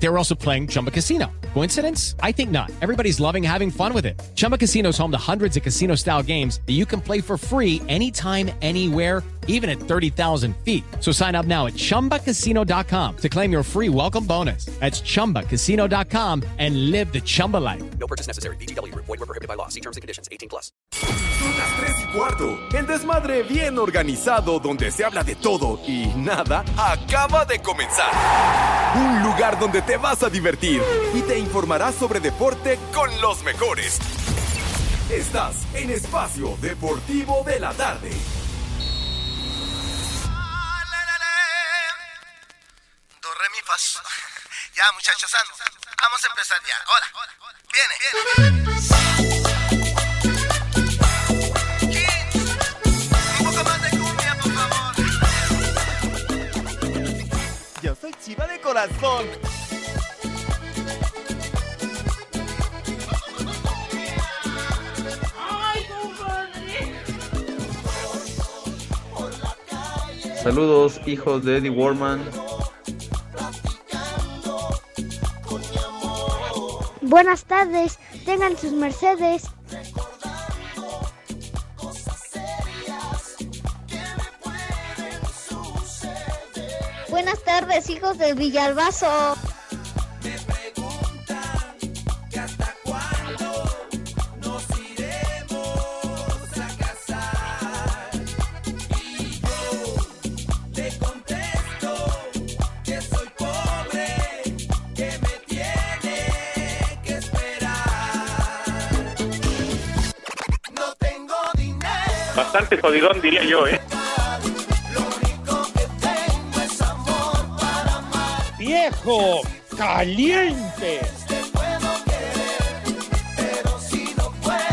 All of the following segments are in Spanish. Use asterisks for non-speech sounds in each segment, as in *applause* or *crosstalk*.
They were also playing Chumba Casino. Coincidence? I think not. Everybody's loving having fun with it. Chumba Casino is home to hundreds of casino style games that you can play for free anytime, anywhere, even at 30,000 feet. So sign up now at chumbacasino.com to claim your free welcome bonus. That's chumbacasino.com and live the Chumba life. No purchase necessary. BGW. Void were prohibited by law. See terms and conditions. 18 plus. Son las 3 y cuarto. El desmadre bien organizado donde se habla de todo y nada acaba de comenzar. Un lugar donde te vas a divertir y te informarás sobre deporte con los mejores. Estás en Espacio Deportivo de la Tarde. *laughs* Ya, muchachos, ando. Vamos a empezar ya. Ahora. Viene, viene. Un poco más de cumbia, por favor. Yo soy chiva de corazón. Saludos, hijos de Eddie Warman. Buenas tardes, tengan sus mercedes. Buenas tardes, hijos de Villalbazo. Bastante jodidón, diría yo, ¿eh? ¡Viejo! ¡Caliente!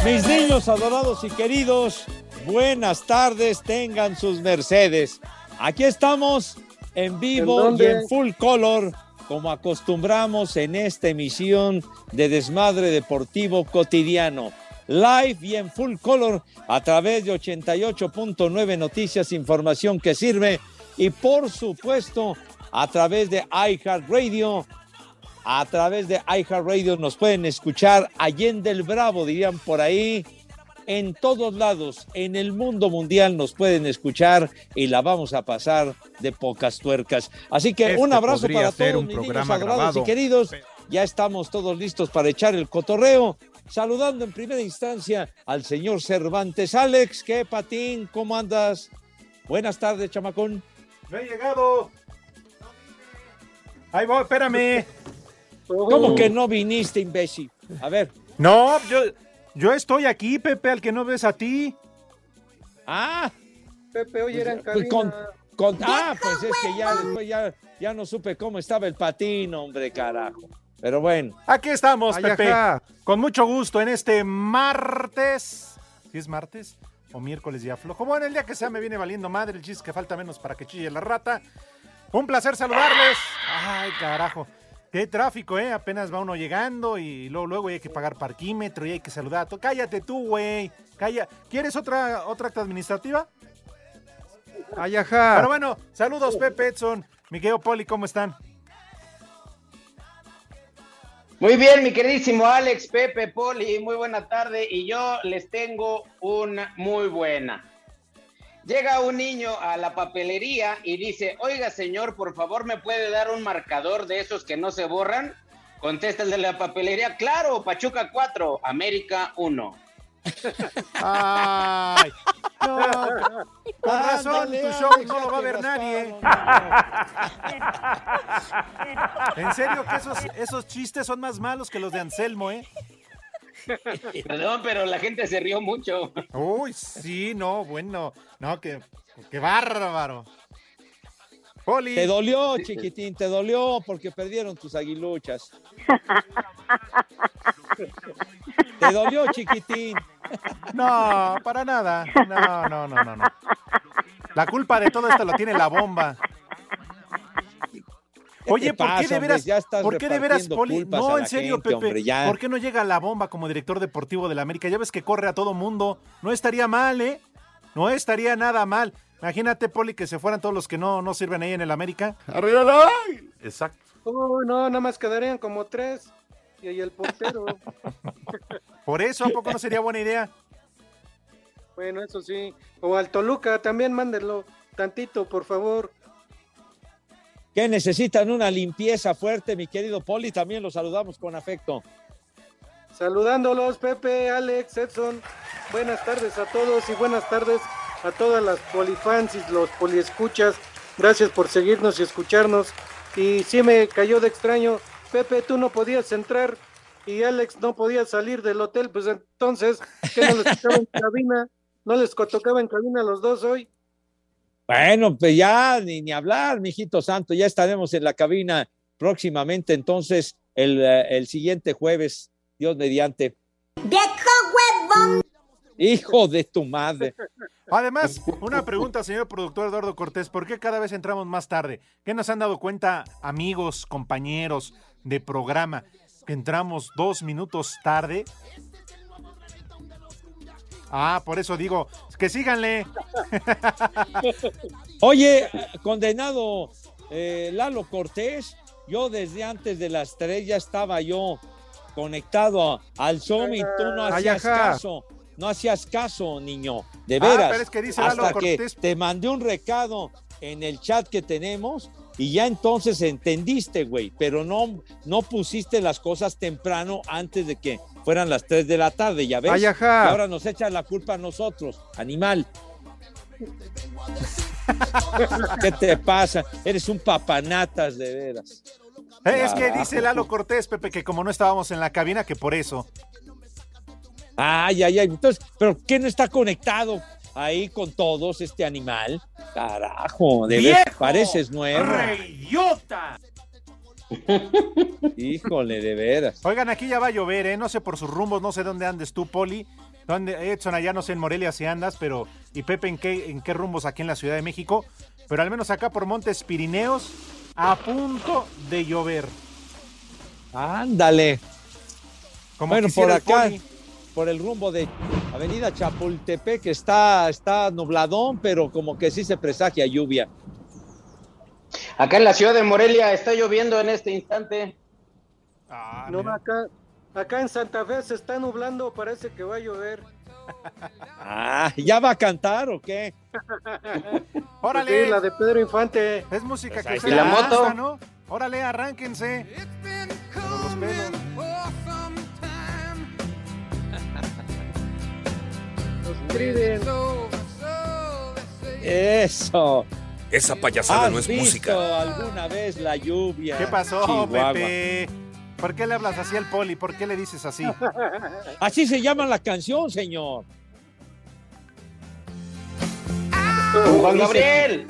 Mis niños adorados y queridos, buenas tardes, tengan sus mercedes. Aquí estamos en vivo ¿En y en full color, como acostumbramos en esta emisión de Desmadre Deportivo Cotidiano. Live y en full color a través de 88.9 Noticias, información que sirve y por supuesto a través de iHeartRadio. A través de iHeartRadio nos pueden escuchar Allende el Bravo, dirían por ahí. En todos lados, en el mundo mundial nos pueden escuchar y la vamos a pasar de pocas tuercas. Así que Este un abrazo para todos un mis niños programa adorados grabado. y queridos. Ya estamos todos listos para echar el cotorreo. Saludando en primera instancia al señor Cervantes. Alex, ¿qué patín? ¿Cómo andas? Buenas tardes, chamacón. No he llegado. Ahí voy, espérame. *laughs* ¿Cómo que no viniste, imbécil? A ver. No, yo, yo estoy aquí, Pepe, al que no ves a ti. Ah, Pepe, hoy era en pues cabina. con, con- ah, pues es que ya ya, ya no supe cómo estaba el patín, hombre, carajo. Pero bueno. Aquí estamos, Pepe. ajá. Con mucho gusto en este martes. ¿Sí es martes? O miércoles ya flojo. Bueno, el día que sea me viene valiendo madre. El chiste que falta menos para que chille la rata. Un placer saludarles. Ay, carajo. Qué tráfico, ¿eh? Apenas va uno llegando y luego, luego hay que pagar parquímetro y hay que saludar. a to- Cállate tú, güey. Calla. ¿Quieres otra, otra acta administrativa? Ay, ajá. Pero bueno, saludos, Pepe Edson. Miguel Poli, ¿cómo están? Muy bien, mi queridísimo Alex, Pepe, Poli, muy buena tarde y yo les tengo una muy buena. Llega un niño a la papelería y dice, oiga señor, por favor me puede dar un marcador de esos que no se borran. Contesta el de la papelería, claro, Pachuca 4, América 1. Ay, no, con razón, tu show no lo va a ver nadie. En serio que esos, esos chistes son más malos que los de Anselmo, ¿eh? Perdón, pero la gente se rió mucho. Uy, sí, no, bueno, no, que, que bárbaro. Poli. Te dolió, chiquitín, te dolió porque perdieron tus aguiluchas. *laughs* Te dolió, chiquitín. *laughs* No, para nada. No, no, no, no, no. La culpa de todo esto lo tiene la bomba. Oye, ¿por qué de hombre? veras, ¿por qué de veras, Poli? No, en serio, gente, Pepe. hombre, ya. ¿Por qué no llega la bomba como director deportivo de la América? Ya ves que corre a todo mundo. No estaría mal, ¿eh? No estaría nada mal. Imagínate, Poli, que se fueran todos los que no, no sirven ahí en el América. ¡Arriba la Exacto. Oh, no, nada más quedarían como tres. Y ahí el portero. *laughs* Por eso, ¿a poco no sería buena idea? bueno, eso sí. O al Toluca, también mándenlo tantito, por favor. Que necesitan una limpieza fuerte, mi querido Poli. También los saludamos con afecto. Saludándolos, Pepe, Alex, Edson. Buenas tardes a todos y buenas tardes a todas las polifans y los poliescuchas. Gracias por seguirnos y escucharnos. Y sí me cayó de extraño. Pepe, tú no podías entrar y Alex no podía salir del hotel. Pues entonces, ¿qué no les tocaba en cabina? ¿No les tocaba en cabina a los dos hoy? Bueno, pues ya ni, ni hablar, mijito santo. Ya estaremos en la cabina próximamente, entonces, el, eh, el siguiente jueves, Dios mediante. Hijo de tu madre. Además, una pregunta, señor productor Eduardo Cortés, ¿por qué cada vez entramos más tarde? ¿Qué nos han dado cuenta amigos, compañeros de programa, entramos dos minutos tarde? Ah, por eso digo, que síganle. *laughs* Oye, condenado eh, Lalo Cortés, yo desde antes de las tres ya estaba yo conectado al Zoom y tú no hacías caso. No hacías caso, niño. De Ah, veras. pero es que dice hasta que te mandé un recado en el chat que tenemos y ya entonces entendiste, güey. Pero no, no pusiste las cosas temprano antes de que fueran las 3 de la tarde, ya ves. Ay, ajá. Y ahora nos echan la culpa a nosotros, animal. *laughs* ¿Qué te pasa? Eres un papanatas de veras. Eh, Es que dice Lalo Cortés, Pepe, que como no estábamos en la cabina, que por eso. Ay, ay, ay. Entonces, ¿pero qué no está conectado ahí con todos este animal? Carajo, de pareces nuevo. ¡Reyota! *laughs* Híjole, de veras. Oigan, aquí ya va a llover, ¿eh? No sé por sus rumbos, no sé dónde andes tú, Poli. ¿Dónde, Edson, allá no sé en Morelia si andas, pero. ¿Y Pepe en qué, en qué rumbos aquí en la Ciudad de México? Pero al menos acá por Montes Pirineos, a punto de llover. Ándale. Como bueno, por acá, Poli. Por el rumbo de Avenida Chapultepec, está, está nubladón, pero como que sí se presagia lluvia. Acá en la ciudad de Morelia está lloviendo en este instante. no, acá, acá en Santa Fe se está nublando, parece que va a llover. *laughs* Ah, ¿ya va a cantar o qué? *laughs* ¡Órale! Sí, la de Pedro Infante. Es música Pues que se está. le ¿Y la moto? gusta, ¿no? Órale, arránquense. Eso. Esa payasada ¿Has no es visto música. alguna vez la lluvia? ¿Qué pasó, Chihuahua? Pepe? ¿Por qué le hablas así al Poli? ¿Por qué le dices así? *laughs* Así se llama la canción, señor. Juan Gabriel.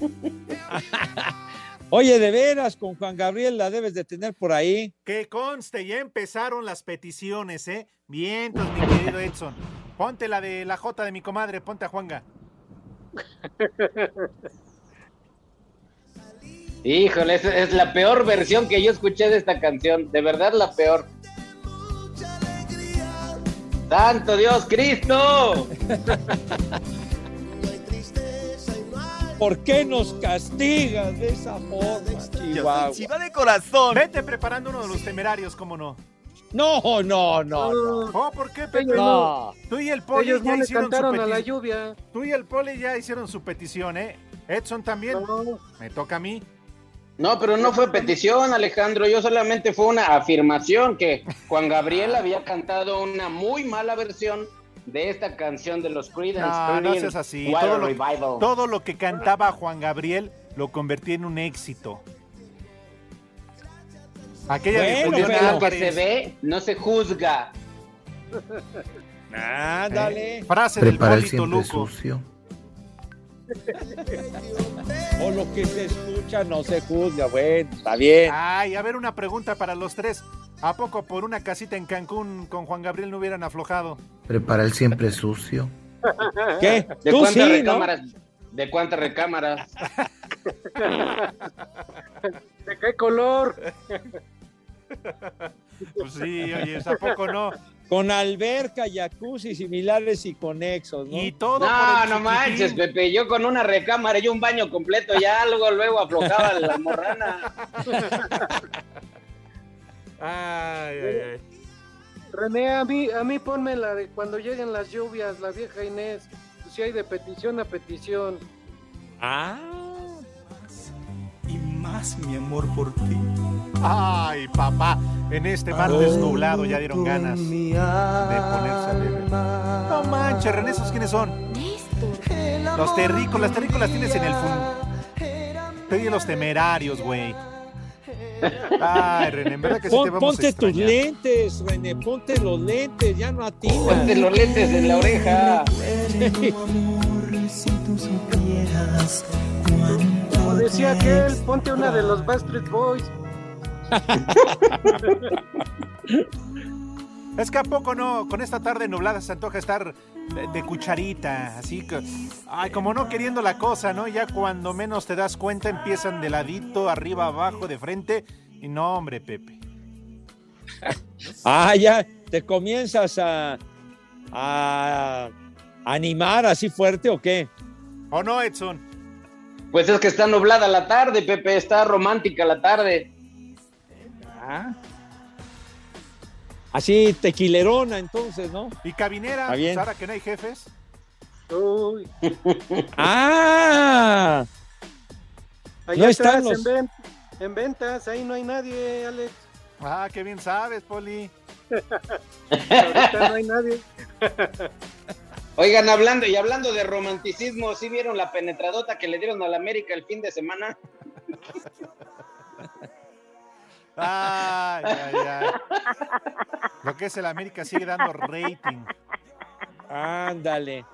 *laughs* Oye, de veras, con Juan Gabriel la debes de tener por ahí. Que conste, ya empezaron las peticiones, ¿eh? Bien, pues, mi querido Edson. Ponte la de la J de mi comadre, ponte a Juanga. Híjole, es, es la peor versión que yo escuché de esta canción. De verdad, la peor. ¡Santo Dios Cristo! *laughs* ¿Por qué nos castigas de esa forma, Chihuahua? Chiva de corazón. Vete preparando uno de los temerarios, ¿cómo no? No, no, no, no. Oh, ¿por qué, Pepe? No. Tú y el Poli Ellos ya no le hicieron su cantaron a la petición. lluvia. Tú y el Poli ya hicieron su petición, ¿eh? Edson también. Me toca a mí. No, pero no fue petición, Alejandro. Yo solamente fue una afirmación que Juan Gabriel había cantado una muy mala versión de esta canción de los Creedence. No, no seas así. Todo lo, todo lo que cantaba Juan Gabriel lo convertí en un éxito. Aquella Bueno, pero- Lo que se ve no se juzga. *laughs* Ándale. Frase del Prepara el Poli siempre Toluco. sucio. O lo que se escucha no se juzga. Bueno, está bien. Ay, a ver, una pregunta para los tres. ¿A poco por una casita en Cancún con Juan Gabriel no hubieran aflojado? Prepara el siempre sucio. ¿Qué? ¿De Tú cuántas sí, ¿no? ¿De cuántas recámaras? *laughs* ¿De qué color? Pues sí, oye, ¿a poco no? Con alberca, jacuzzi similares y conexos, ¿no? Y todo por No, el no chiquitín. manches, Pepe. Yo con una recámara y un baño completo, ya algo luego aflojaba *laughs* la morrana. Ay, ay, ay. René, a mí, a mí ponme la de cuando lleguen las lluvias, la vieja Inés. Pues si hay de petición a petición. Ah, Y más mi amor por ti. Ay, papá, en este martes nublado ya dieron ganas de ponerse a beber. No manches, René, ¿esos quiénes son? Los terrícolas, terrícolas tienes en el fun... Te di los temerarios, güey. Ay, René, en verdad que sí Pon- te vamos a ponte tus extrañar. lentes, René, ponte los lentes, ya no atinas. Ponte los lentes en la oreja. Si tú supieras Como decía aquel, ponte una de los Backstreet Boys. *laughs* Es que a poco no, con esta tarde nublada se antoja estar de, de cucharita, así que, ay, como no queriendo la cosa, ¿no? Ya cuando menos te das cuenta empiezan de ladito, arriba, abajo, de frente, y no, hombre, Pepe. Ah, ya te comienzas a, a animar así fuerte o qué? ¿O no, Edson? Pues es que está nublada la tarde, Pepe. Está romántica la tarde. Ah. Así tequilerona entonces, ¿no? ¿Y cabinera? Está bien. Ahora que no hay jefes. Uy, *laughs* Ah, allá No están los- en, ven- en ventas, ahí no hay nadie, Alex. Ah, qué bien sabes, Poli. Ahorita no hay nadie. *laughs* Oigan, hablando y hablando de romanticismo, ¿sí vieron la penetradota que le dieron a la América el fin de semana? *laughs* Ay, ay, ay. Lo que es el América sigue dando rating. ándale.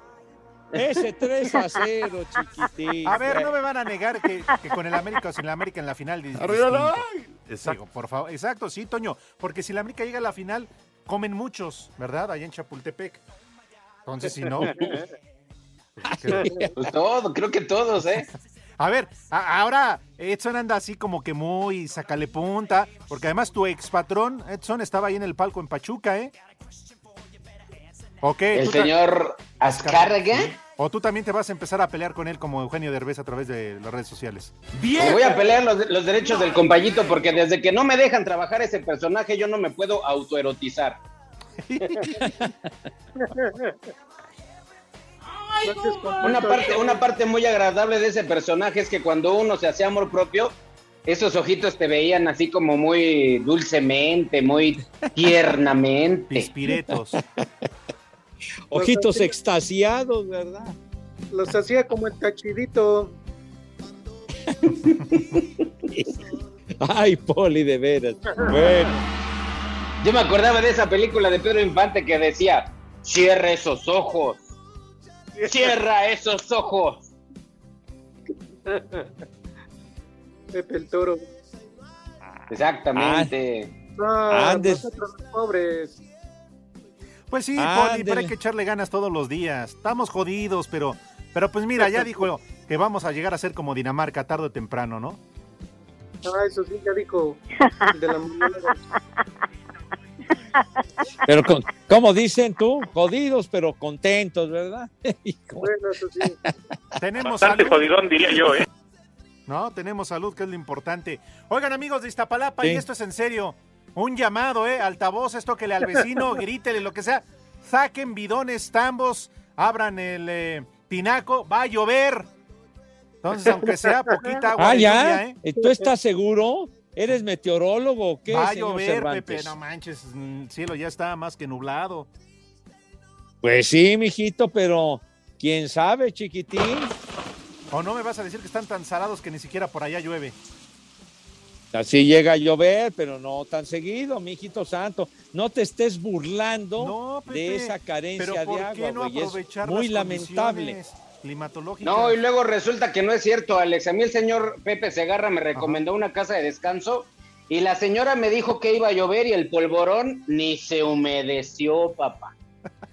Ese 3 a 0, chiquitín. A ver, no me van a negar que, que con el América o sin el América en la final. es ¡Arriba distinto. Exacto, por favor. Exacto, sí, Toño. Porque si el América llega a la final, comen muchos, ¿verdad? Allá en Chapultepec. Entonces, si no. *laughs* Pues todo, creo que todos, ¿eh? A ver, a- ahora Edson anda así como que muy sacale punta, porque además tu ex patrón, Edson, estaba ahí en el palco en Pachuca, ¿eh? Ok. El señor Azcárraga. O tú también te vas a empezar a pelear con él como Eugenio Derbez a través de las redes sociales. Me voy a pelear los, los derechos del compañito porque desde que no me dejan trabajar ese personaje yo no me puedo autoerotizar. *laughs* Una parte, una parte muy agradable de ese personaje es que cuando uno se hacía amor propio, esos ojitos te veían así como muy dulcemente, muy *laughs* tiernamente. Pispiretos. *laughs* Ojitos extasiados, ¿verdad? Los hacía como el cachidito. *laughs* Ay, Poli, de veras. Bueno, Yo me acordaba de esa película de Pedro Infante que decía, cierra esos ojos, cierra esos ojos. *laughs* Pepe el toro. Exactamente. No, Andes. nosotros los pobres. Pues sí. Poli, pero hay que echarle ganas todos los días. Estamos jodidos, pero, pero pues mira, ya dijo que vamos a llegar a ser como Dinamarca tarde o temprano, ¿no? Ah, eso sí, ya dijo *laughs* el de la moneda. Pero con, como dicen tú, jodidos pero contentos, ¿verdad? *laughs* Bueno, eso sí. Tenemos Bastante salud, jodidón, diría yo, ¿eh? *laughs* ¿no? Tenemos salud, que es lo importante. Oigan, amigos de Iztapalapa, Sí. y esto es en serio. Un llamado, ¿eh? Altavoces, tóquele al vecino, *laughs* grítele, lo que sea. Saquen bidones, tambos, abran el eh, tinaco, va a llover. Entonces, aunque sea poquita agua Ah, ya. lluvia, ¿eh? ¿Tú estás seguro? ¿Eres meteorólogo o qué, Va a llover, Cervantes? Pepe, no manches, mm, el cielo ya está más que nublado. Pues sí, mijito, pero quién sabe, chiquitín. ¿O no me vas a decir que están tan salados que ni siquiera por allá llueve? Así llega a llover, pero no tan seguido, mijito santo. No te estés burlando No, Pepe, de esa carencia Pero ¿por de qué agua, no güey. Es aprovechar muy las lamentable. condiciones No, y luego resulta que no es cierto, Alex. A mí el señor Pepe Segarra me recomendó una casa de descanso y la señora me dijo que iba a llover y el polvorón ni se humedeció, papá.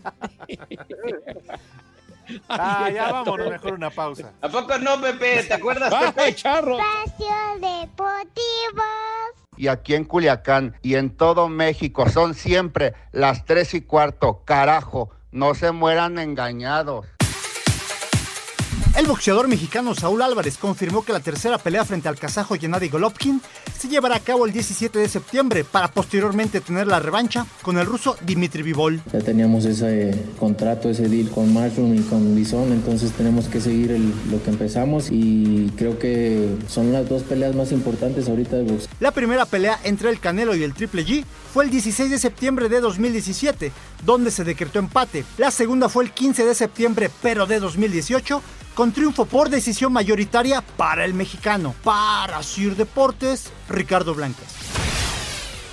*laughs* Ah, ya vámonos, mejor una pausa. ¿A poco no, Pepe? ¿Te acuerdas, ¡Ay, Pepe? charro! Espacio Deportivo. y aquí en Culiacán y en todo México son siempre las tres y cuarto. Carajo, no se mueran engañados. El boxeador mexicano Saúl Álvarez confirmó que la tercera pelea frente al kazajo Gennady Golovkin se llevará a cabo el 17 de septiembre para posteriormente tener la revancha con el ruso Dimitri Vivol. Ya teníamos ese contrato, ese deal con Mushroom y con Bison, entonces tenemos que seguir el- lo que empezamos y creo que son las dos peleas más importantes ahorita de boxeo. La primera pelea entre el Canelo y el Triple G fue el 16 de septiembre de 2017, donde se decretó empate. La segunda fue el 15 de septiembre, pero de 2018, con triunfo por decisión mayoritaria para el mexicano. Para Sir Deportes, Ricardo Blancas.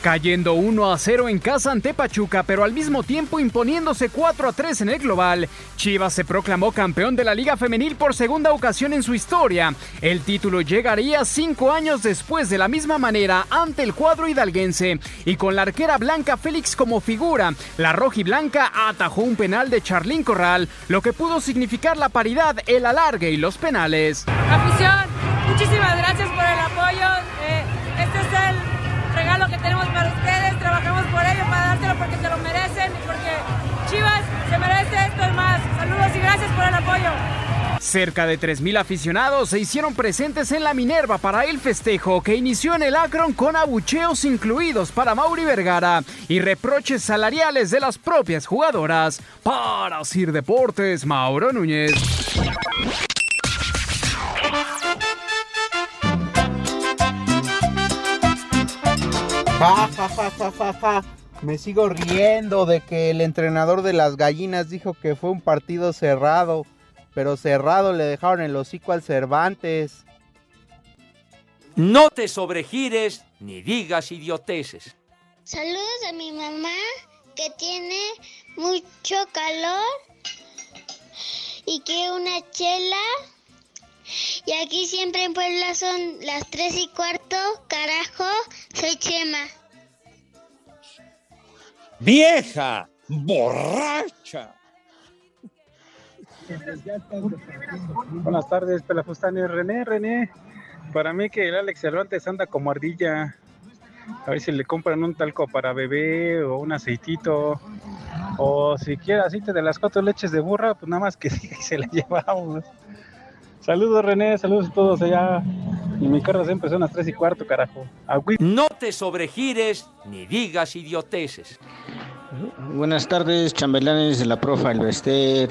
Cayendo 1 a 0 en casa ante Pachuca, pero al mismo tiempo imponiéndose 4 a 3 en el global, Chivas se proclamó campeón de la Liga Femenil por segunda ocasión en su historia. El título llegaría cinco años después de la misma manera ante el cuadro hidalguense y con la arquera Blanca Félix como figura. La rojiblanca atajó un penal de Charlín Corral, lo que pudo significar la paridad, el alargue y los penales. Afición, muchísimas gracias por el apoyo. El apoyo. Cerca de 3.000 aficionados se hicieron presentes en la Minerva para el festejo que inició en el Akron con abucheos incluidos para Mauri Vergara y reproches salariales de las propias jugadoras. Para Sir Deportes, Mauro Núñez. Ja, ja, ja. Me sigo riendo de que el entrenador de las gallinas dijo que fue un partido cerrado, pero cerrado le dejaron el hocico al Cervantes. No te sobregires ni digas idioteces. Saludos a mi mamá que tiene mucho calor y que una chela. Y aquí siempre en Puebla son las tres y cuarto. Carajo, soy Chema. ¡Vieja! ¡Borracha! Buenas tardes, Pelafustanes. René, René. Para mí que el Alex Cervantes anda como ardilla. A ver si le compran un talco para bebé o un aceitito. O si quiere aceite de las cuatro leches de burra, pues nada más que y *laughs* se la llevamos. Saludos, René. Saludos a todos allá. Y mi carro siempre son las tres y cuarto, carajo. No te sobregires ni digas idioteces. Buenas tardes, chambelanes de la profa Alvester.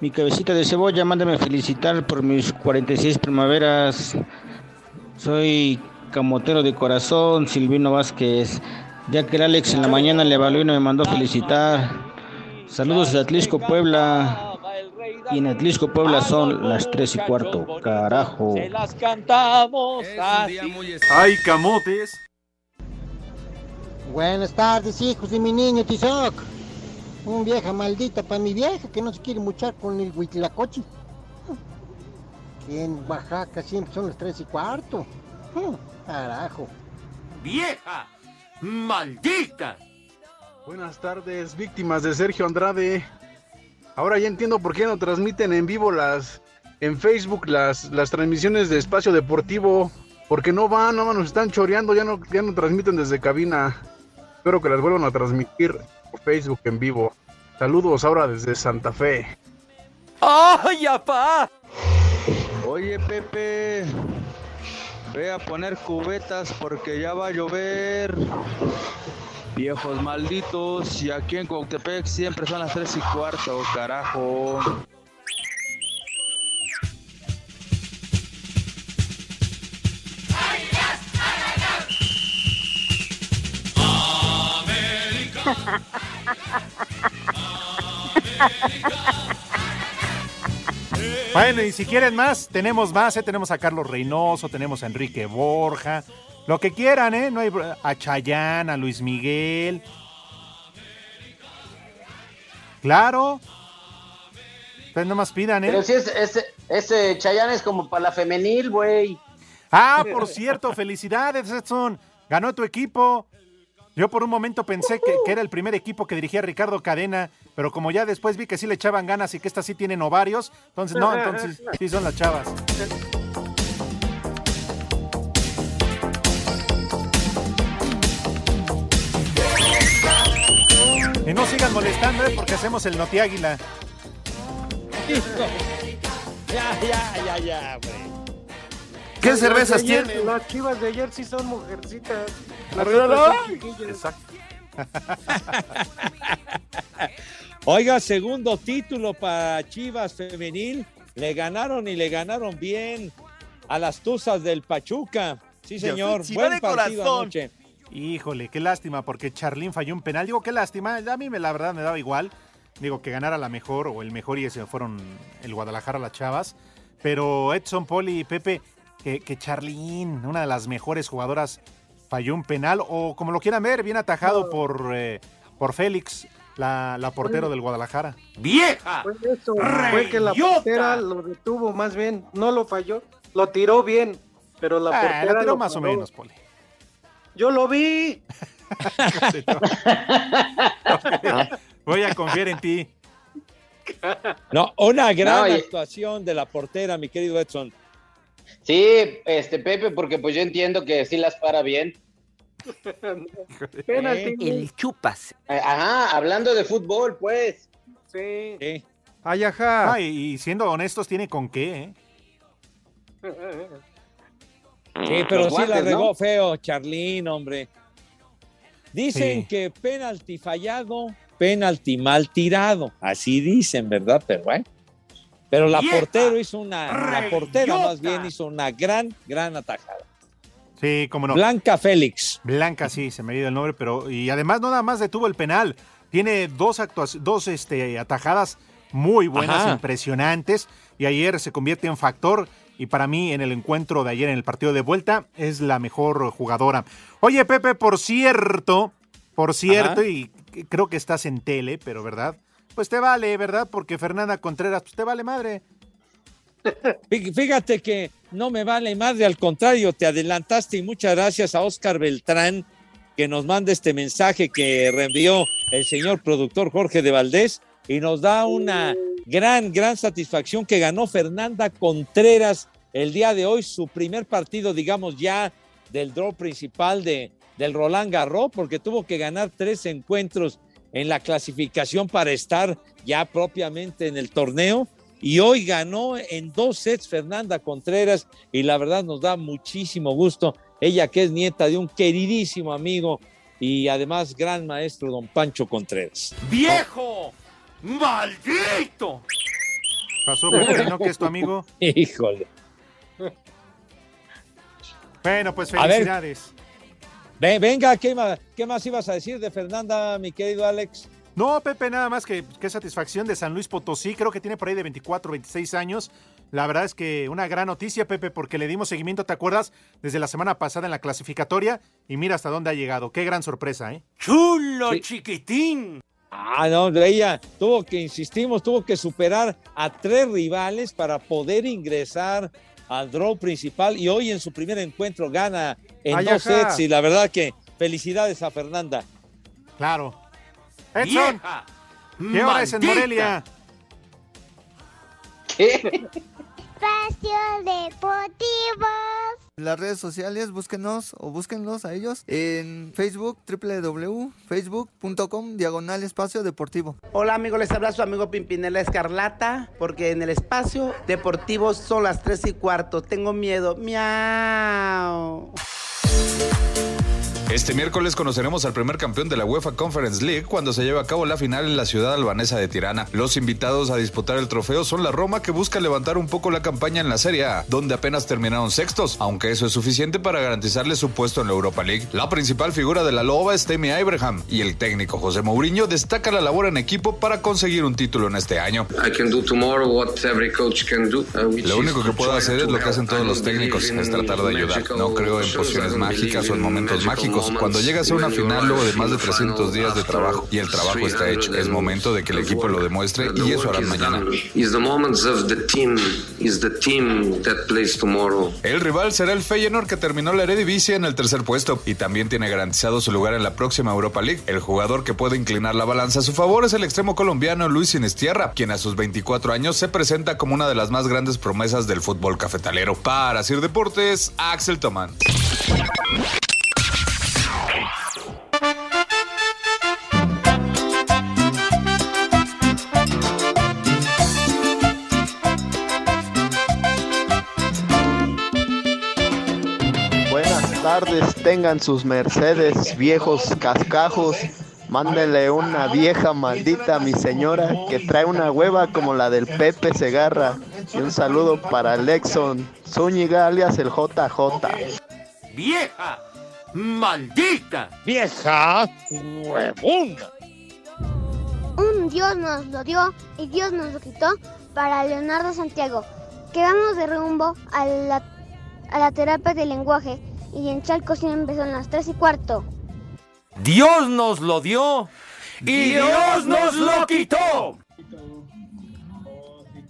Mi cabecita de cebolla, mándame felicitar por mis 46 primaveras. Soy camotero de corazón, Silvino Vázquez. Ya que el Alex en la mañana le evaluó y no me mandó felicitar. Saludos de Atlisco, Puebla. Y en Atlisco, Puebla son las 3 y cuarto. Carajo. Se las cantamos. ¡Ay, camotes! Buenas tardes, hijos de mi niño Tizoc. Un vieja maldita para mi vieja que no se quiere muchar con el huitlacoche. Que en Oaxaca siempre son las tres y cuarto. Hmm, Carajo. ¡Vieja! ¡Maldita! Buenas tardes, víctimas de Sergio Andrade. Ahora ya entiendo por qué no transmiten en vivo las en Facebook las, las transmisiones de Espacio Deportivo. Porque no van, no nos están choreando, ya no, ya no transmiten desde cabina. Espero que las vuelvan a transmitir por Facebook en vivo. Saludos ahora desde Santa Fe. ¡Ay, apá! Oye, Pepe, ve a poner cubetas porque ya va a llover. Viejos malditos, y aquí en Cuautepec siempre son las 3 y cuarto, carajo. Bueno, y si quieren más, tenemos más, ¿eh? Tenemos a Carlos Reynoso, tenemos a Enrique Borja, lo que quieran, ¿eh? No hay, a Chayán, a Luis Miguel. Claro. Ustedes nomás pidan, ¿eh? Pero si es, ese, ese Chayán es como para la femenil, güey. Ah, por cierto, felicidades, Edson. Ganó tu equipo. Yo por un momento pensé que, que, era el primer equipo que dirigía Ricardo Cadena, pero como ya después vi que sí le echaban ganas y que estas sí tienen ovarios, entonces no, entonces sí son las chavas. Y no sigan molestando, ¿eh? porque hacemos el Noti Águila. Ya, ya, ya, ya, hombre. ¿Qué cervezas tienen? Las chivas de ayer sí son mujercitas. Las Exacto. *laughs* Oiga, segundo título para Chivas Femenil. Le ganaron y le ganaron bien a las Tuzas del Pachuca. Sí, señor. Buen partido anoche. Híjole, qué lástima, porque Charlín falló un penal. Digo, qué lástima. A mí me, la verdad me daba igual. Digo, que ganara la mejor o el mejor y ese fueron el Guadalajara las Chavas. Pero Edson, Poli y Pepe, que, que Charlín, una de las mejores jugadoras, falló un penal. O como lo quieran ver, bien atajado por, eh, por Félix, la, la portero del Guadalajara. ¡Vieja! Fue eso, fue que la portera lo detuvo más bien, no lo falló, lo tiró bien, pero la Ah, portera la tiró lo más o menos, Poli. Yo lo vi. *laughs* Voy a confiar en ti. No, una gran No, y- actuación de la portera, mi querido Edson. Sí, este Pepe, porque pues yo entiendo que sí las para bien. Penalti. El chupas. Eh, Ajá, hablando de fútbol, pues. Sí. Sí. Ay, ajá. Ah, y, y siendo honestos, tiene con qué, ¿eh? *laughs* Sí, pero Los sí la regó ¿no? feo, Charlín, hombre. Dicen Sí. que penalti fallado, penalti mal tirado. Así dicen, ¿verdad? Pero bueno. Pero la portero hizo una, la portera más bien hizo una gran, gran atajada. Sí, cómo no. Blanca Félix. Blanca, sí, se me ha ido el nombre, pero y además no nada más detuvo el penal. Tiene dos dos este, atajadas muy buenas, Ajá. impresionantes, y ayer se convierte en factor. Y para mí, en el encuentro de ayer, en el partido de vuelta, es la mejor jugadora. Oye, Pepe, por cierto, por cierto, Ajá. y creo que estás en tele, pero ¿verdad? Pues te vale, ¿verdad? Porque Fernanda Contreras, pues te vale madre. Fí- Fíjate que no me vale madre, al contrario, te adelantaste y muchas gracias a Oscar Beltrán que nos manda este mensaje que reenvió el señor productor Jorge de Valdés y nos da una gran, gran satisfacción que ganó Fernanda Contreras el día de hoy, su primer partido, digamos ya, del draw principal de, del Roland Garros, porque tuvo que ganar tres encuentros en la clasificación para estar ya propiamente en el torneo. Y hoy ganó en dos sets Fernanda Contreras y la verdad nos da muchísimo gusto. Ella que es nieta de un queridísimo amigo y además gran maestro, don Pancho Contreras. ¡Viejo! ¡Maldito! Pasó, Pepe, ¿no? Que es tu amigo. *laughs* Híjole. Bueno, pues A ver. felicidades. Ven- venga, ¿qué más, ¿qué más ibas a decir de Fernanda, mi querido Alex? No, Pepe, nada más que qué satisfacción de San Luis Potosí. Creo que tiene por ahí de 24, 26 años. La verdad es que una gran noticia, Pepe, porque le dimos seguimiento, ¿te acuerdas? Desde la semana pasada en la clasificatoria. Y mira hasta dónde ha llegado. Qué gran sorpresa, ¿eh? ¡Chulo, Sí. chiquitín! Ah, no, ella tuvo que, insistimos, tuvo que superar a tres rivales para poder ingresar al draw principal y hoy en su primer encuentro gana en Ay, dos sets y la verdad que felicidades a Fernanda. Claro. Edson. ¿qué hora es en. Morelia? ¿Qué? *laughs* Espacio Deportivo. Las redes sociales, búsquenos o búsquenlos a ellos en Facebook, www.facebook.com, diagonal espacio deportivo. Hola amigos, les habla su amigo Pimpinela Escarlata, porque en el espacio deportivo son las 3 y cuarto. Tengo miedo. Miau. Este miércoles conoceremos al primer campeón de la UEFA Conference League cuando se lleve a cabo la final en la ciudad albanesa de Tirana. Los invitados a disputar el trofeo son la Roma que busca levantar un poco la campaña en la Serie A, donde apenas terminaron sextos, aunque eso es suficiente para garantizarle su puesto en la Europa League. La principal figura de la Loba es Tammy Abraham y el técnico José Mourinho destaca la labor en equipo para conseguir un título en este año. Lo único que puedo hacer es lo que hacen todos los técnicos, es tratar de ayudar. No creo en pociones mágicas o en momentos mágicos. Cuando llegas a una final luego de más de 300 días de trabajo y el trabajo está hecho, es momento de que el equipo lo demuestre y eso harán mañana. El rival será el Feyenoord que terminó la Eredivisie en el tercer puesto y también tiene garantizado su lugar en la próxima Europa League. El jugador que puede inclinar la balanza a su favor es el extremo colombiano Luis Inestierra, quien a sus 24 años se presenta como una de las más grandes promesas del fútbol cafetalero. Para Sir Deportes, Axel Tomán. Tengan sus Mercedes, viejos cascajos. Mándenle una vieja maldita a mi señora que trae una hueva como la del Pepe Segarra. Y un saludo para Lexon Zúñiga alias el JJ. ¡Vieja! ¡Maldita! ¡Vieja! ¡Huevona! Un Dios nos lo dio y Dios nos lo quitó para Leonardo Santiago, que vamos de rumbo a la, a la terapia del lenguaje y en Chalco siempre son las 3 y cuarto. Dios nos lo dio y Dios nos lo quitó.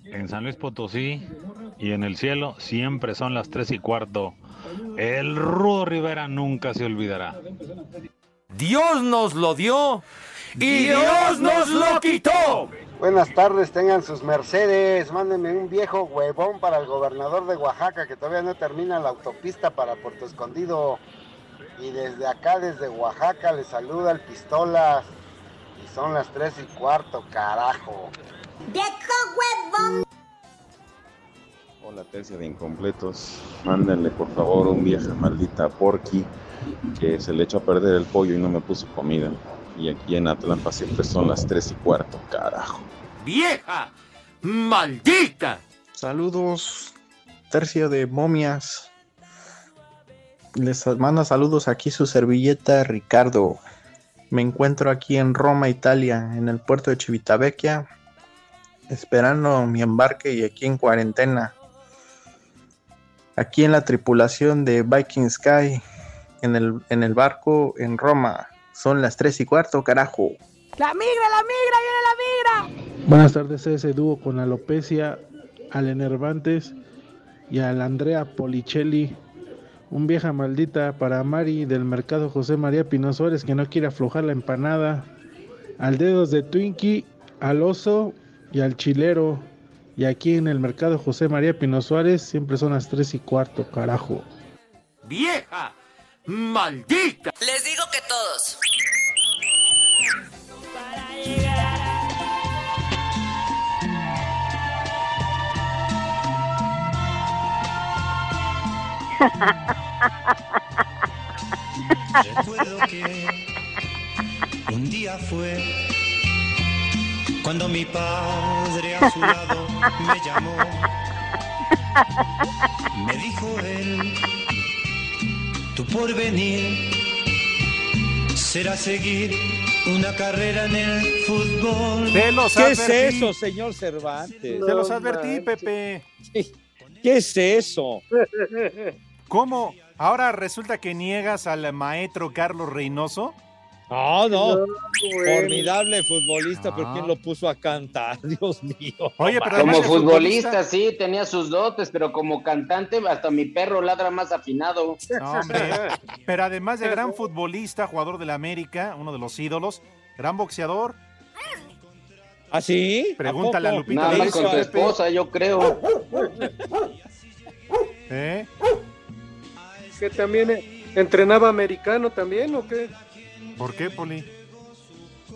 En San Luis Potosí y en el cielo siempre son las tres y cuarto. El Rudo Rivera nunca se olvidará. Dios nos lo dio y Dios nos lo quitó. Buenas tardes, tengan sus Mercedes. Mándenme un viejo huevón para el gobernador de Oaxaca que todavía no termina la autopista para Puerto Escondido. Y desde acá, desde Oaxaca, le saluda el Pistolas. Y son las tres y cuarto, carajo. ¡Viejo huevón! Hola, tercia de incompletos. Mándenle por favor un vieja maldita a Porky que se le echó a perder el pollo y no me puso comida. Y aquí en Atlanta siempre son las tres y cuarto, carajo. ¡Vieja! ¡Maldita! Saludos, tercia de momias. Les manda saludos aquí su servilleta Ricardo. Me encuentro aquí en Roma, Italia, en el puerto de Civitavecchia, esperando mi embarque y aquí en cuarentena. Aquí en la tripulación de Viking Sky, en el, en el barco en Roma. Son las 3 y cuarto, carajo. ¡La migra, la migra, viene la migra! Buenas tardes, ese dúo con alopecia, al Enervantes y al Andrea Policelli. Un vieja maldita para Mari del mercado José María Pino Suárez que no quiere aflojar la empanada. Al dedos de Twinkie, al oso y al chilero. Y aquí en el mercado José María Pino Suárez siempre son las 3 y cuarto, carajo. ¡Vieja! ¡Maldita! Les digo que todos. Recuerdo *laughs* que un día fue cuando mi padre a su lado me llamó. Me dijo él, tu porvenir será seguir una carrera en el fútbol. Te los ¿Qué es advertí. eso, señor Cervantes? Te los advertí, Pepe. ¿Qué es eso? ¿Cómo? Ahora resulta que niegas al maestro Carlos Reynoso. No, no. No, bueno. Formidable futbolista, pero ¿quién lo puso a cantar? *laughs* Dios mío. Oye, pero Como de futbolista, sí, tenía sus dotes, pero como cantante, hasta mi perro ladra más afinado. No, hombre. *laughs* Pero además de gran futbolista, jugador de la América, uno de los ídolos, gran boxeador. ¿Ah, sí? Pregúntale a, Lupita. Nada más con tu esposa, yo creo. ¿Eh? Que también eh, entrenaba americano también, ¿o qué? ¿Por qué, Poli?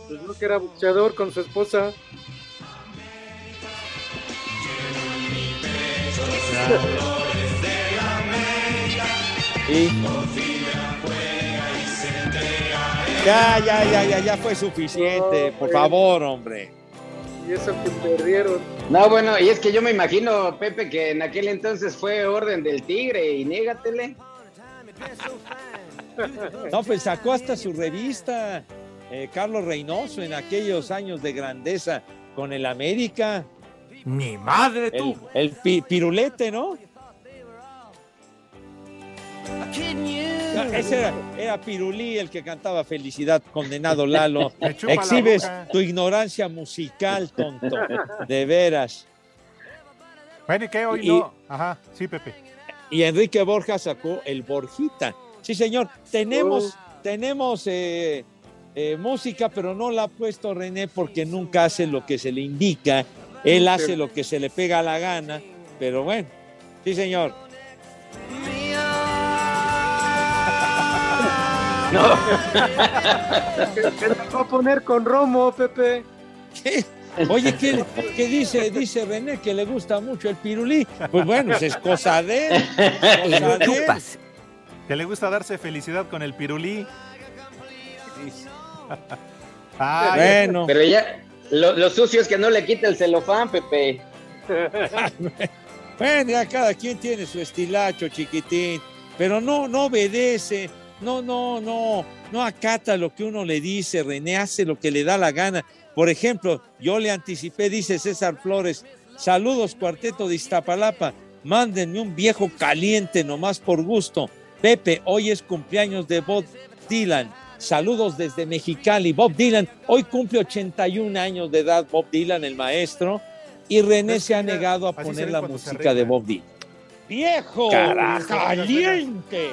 Pues no que era boxeador con su esposa. Y ya, ya, ya, ya, ya fue suficiente. Por favor, hombre. Y eso que perdieron. No, bueno, y es que yo me imagino, Pepe, que en aquel entonces fue orden del tigre y négatele. No, pues sacó hasta su revista eh, Carlos Reynoso en aquellos años de grandeza con el América. Mi madre, El, tú. el pi- pirulete, ¿no? Ese era, era Pirulí el que cantaba Felicidad, condenado Lalo. *laughs* Exhibes tu ignorancia musical, tonto. De veras. Bueno, ¿y qué hoy Y- no? Ajá, sí, Pepe. Y Enrique Borja sacó el Borjita. Sí, señor. Tenemos, tenemos eh, eh, música, pero no la ha puesto René porque nunca hace lo que se le indica. Él hace lo que se le pega la gana. Pero bueno, sí, señor. *laughs* ¿Qué, qué va a poner con Romo, Pepe? Oye, ¿qué, qué dice? Dice René que le gusta mucho el pirulí. Pues bueno, es cosa de él. cosa de él. Que le gusta darse felicidad con el pirulí. *laughs* Ay, Bueno. Pero ya, lo, lo sucio es que no le quita el celofán, Pepe. *laughs* Bueno, ya cada quien tiene su estilacho, chiquitín, pero no, no obedece, no, no, no, no acata lo que uno le dice, René hace lo que le da la gana. Por ejemplo, yo le anticipé, dice César Flores, saludos cuarteto de Iztapalapa, mándenme un viejo caliente nomás por gusto. Pepe, hoy es cumpleaños de Bob Dylan. Saludos desde Mexicali. Bob Dylan, hoy cumple 81 años de edad Bob Dylan, el maestro, y René se ha negado a poner la música de. Bob Dylan. ¡Viejo! Carajo. ¡Caliente!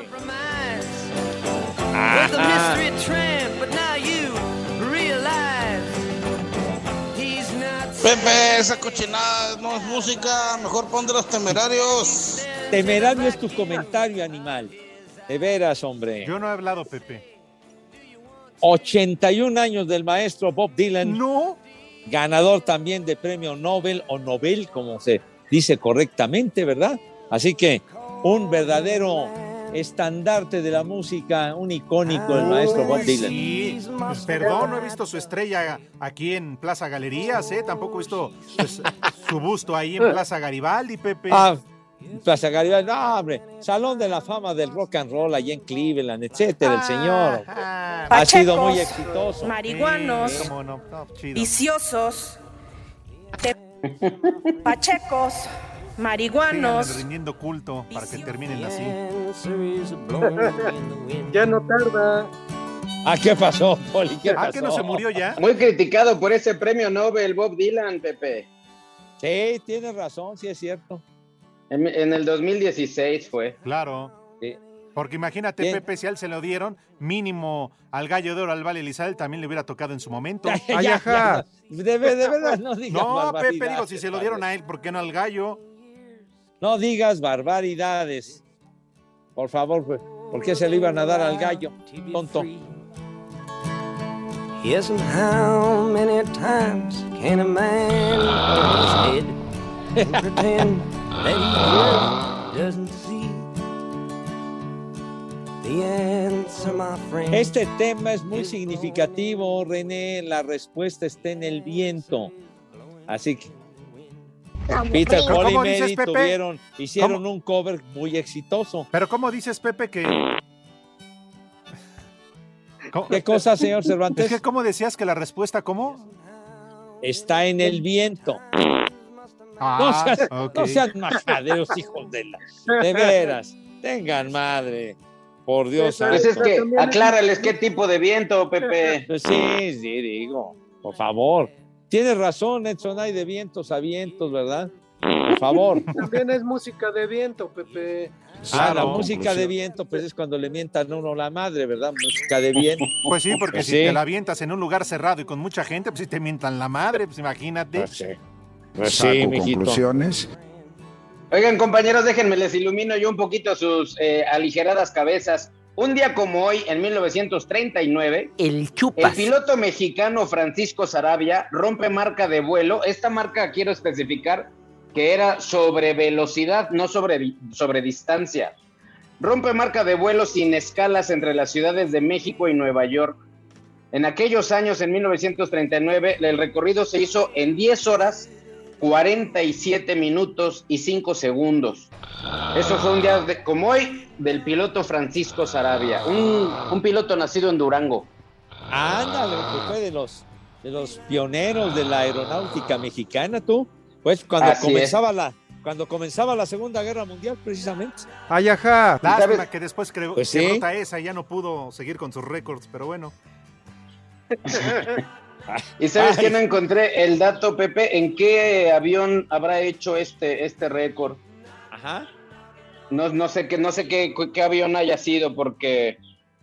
Ajá. Pepe, esa cochinada no es música, mejor pon de los temerarios. Temerario es tu comentario, animal. De veras, hombre. Yo no he hablado, Pepe. 81 años del maestro Bob Dylan. No. Ganador también de premio Nobel o Nobel, como se dice correctamente, ¿verdad? Así que un verdadero estandarte de la música, un icónico, el maestro Bob Uy, Dylan. Sí, pues, perdón, no he visto su estrella aquí en Plaza Galerías, ¿eh? Tampoco he visto pues, su busto ahí en *laughs* Plaza Garibaldi, Pepe. Ah, Plaza Garibaldi, no, hombre, Salón de la Fama del Rock and Roll allí en Cleveland, etcétera, el señor. Ha sido muy exitoso. Marihuanos, Sí, cómo no, no, chido. viciosos, te- *laughs* pachecos, marihuanos. Síganle rindiendo culto para que terminen así. Ya no tarda. ¿Ah, qué pasó, Poli? ¿Qué Ah, pasó? que no se murió ya. Muy criticado por ese premio Nobel Bob Dylan, Pepe. Sí, tienes razón, sí es cierto. En, en el 2016 fue. Claro. Sí. Porque imagínate. Pepe, si a él se lo dieron, mínimo al gallo de oro, al Vale Elizabeth, también le hubiera tocado en su momento. *laughs* Ya, ya, ya, De, ver- de verdad, *laughs* no digas No, Pepe, digo, si se lo dieron a él, ¿por qué no al gallo? No digas barbaridades. Por favor, pues, ¿por qué se le iban a dar al gallo? Tonto. Yes, and how many times can a man *laughs* pretend that he just doesn't see the answer, my friend? Este tema es muy significativo, René. La respuesta está en el viento. Así que Peter Paul y ¿cómo dices, Mary tuvieron, hicieron ¿Cómo? un cover muy exitoso. Pero ¿cómo dices, Pepe, que... ¿Cómo- ¿Qué cosa, señor Cervantes? Es que ¿cómo decías que la respuesta, cómo? Está en el viento. Ah, no seas, no sean majaderos, hijos de la. De veras. Tengan madre. Por Dios Pues es santo. que aclárales qué tipo de viento, Pepe. Pues sí, sí, digo. Por favor. Tienes razón, Edson. Hay de vientos a vientos, ¿verdad? Por favor. También es música de viento, Pepe. Ah, la Claro. música de viento, pues es cuando le mientan a uno la madre, ¿verdad? Música de viento. Pues sí, porque Pues si sí. te la avientas en un lugar cerrado y con mucha gente, pues si te mientan la madre, pues imagínate. Pues sí. Pues sí, mijito. Oigan, compañeros, déjenme les ilumino yo un poquito sus eh, aligeradas cabezas. Un día como hoy, en 1939, El el piloto mexicano Francisco Sarabia rompe marca de vuelo. Esta marca quiero especificar que era sobre velocidad, no sobre, sobre distancia. Rompe marca de vuelo sin escalas entre las ciudades de México y Nueva York. En aquellos años, en 1939, el recorrido se hizo en 10 horas, 47 minutos y 5 segundos. Eso fue un día de- como hoy del piloto Francisco Sarabia, un, un piloto nacido en Durango. Ándale, que fue de los, de los pioneros de la aeronáutica mexicana, tú. Pues cuando Así comenzaba la, cuando comenzaba la Segunda Guerra Mundial, precisamente. Ay, ajá. Lástima que después creó Pues que sí. esa y ya no pudo seguir con sus récords, pero bueno. *laughs* ¿Y sabes que no encontré el dato, Pepe? ¿En qué avión habrá hecho este, este récord? Ajá. No, no sé, qué, no sé qué, qué avión haya sido, porque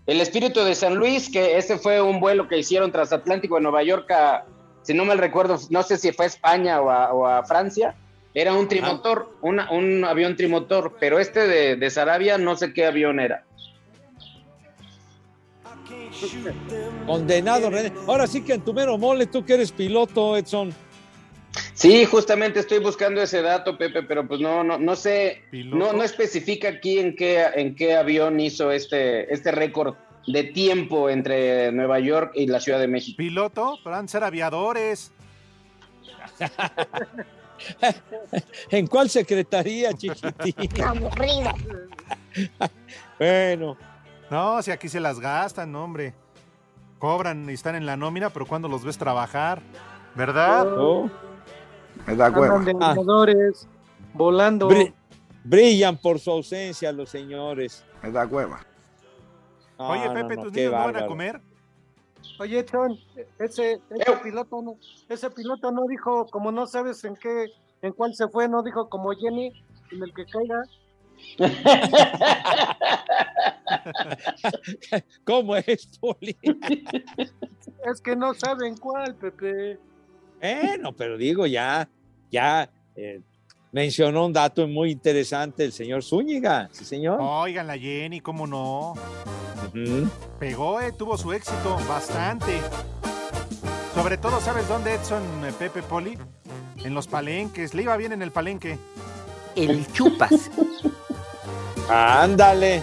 el Espíritu de San Luis, que ese fue un vuelo que hicieron transatlántico de Nueva York a, si no mal recuerdo, no sé si fue a España o a, o a Francia, era un trimotor, una- un avión trimotor, pero este de, de Sarabia no sé qué avión era. Condenado, René. Ahora sí que en tu mero mole, tú que eres piloto, Edson. Sí, justamente estoy buscando ese dato, Pepe, pero pues no, no, no sé, ¿Piloto? no, no especifica aquí en qué, en qué avión hizo este, este récord de tiempo entre Nueva York y la Ciudad de México. Piloto, de ser aviadores. *laughs* ¿En cuál secretaría, chiquitín? Aburrido. *laughs* bueno. No, si aquí se las gastan, hombre. Cobran y están en la nómina, pero cuando los ves trabajar, ¿verdad? Oh. Me da Andan de aviadores, volando. Bri- brillan por su ausencia los señores. Me da hueva. Oye, Pepe, no, ¿tus niños no van a comer? Oye, Chon, ese, ese piloto no, ese piloto no dijo, como no sabes en qué, en cuál se fue, no dijo como Jenny, en el que caiga. *laughs* ¿Cómo es, Poli? Es que no saben cuál, Pepe. Bueno, pero digo, ya, ya eh, mencionó un dato muy interesante el señor Zúñiga, sí, señor. Oigan, la Jenny, ¿cómo no? Pegó, eh, tuvo su éxito bastante. Sobre todo, ¿sabes dónde Edson eh, Pepe Poli? En los palenques. Le iba bien en el palenque. El chupas. Ándale.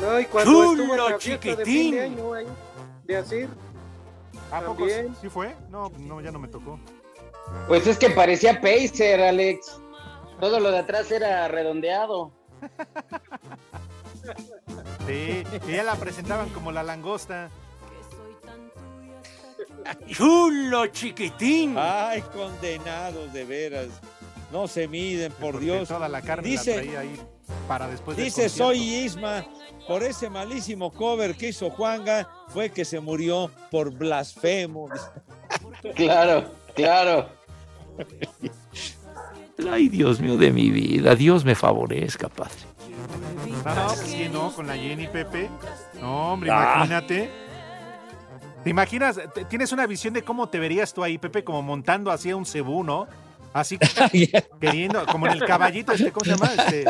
No, y cuando Chulo, estuvo en la fiesta de fin chiquitín. de año ahí, de Asir, ¿A poco sí, sí fue? No, no, ya no me tocó. Pues es que parecía Pacer, Alex. Todo lo de atrás era redondeado. Sí, y ya la presentaban como la langosta. Chulo, chiquitín. Ay, condenados, de veras. No se miden, por Porque Dios. Toda la carne Dice- la traía ahí para después Dice. Soy Isma, por ese malísimo cover que hizo Juanga, fue que se murió por blasfemo. *laughs* Claro, claro. Ay, Dios mío de mi vida. Dios me favorezca, padre. No, no, pues sí, no, con la Jenny Pepe. No, hombre, Ah. imagínate. ¿Te imaginas? Tienes una visión de cómo te verías tú ahí, Pepe, como montando así a un cebú, ¿no? Así *laughs* queriendo, como en el caballito, este, ¿cómo se llama? Este,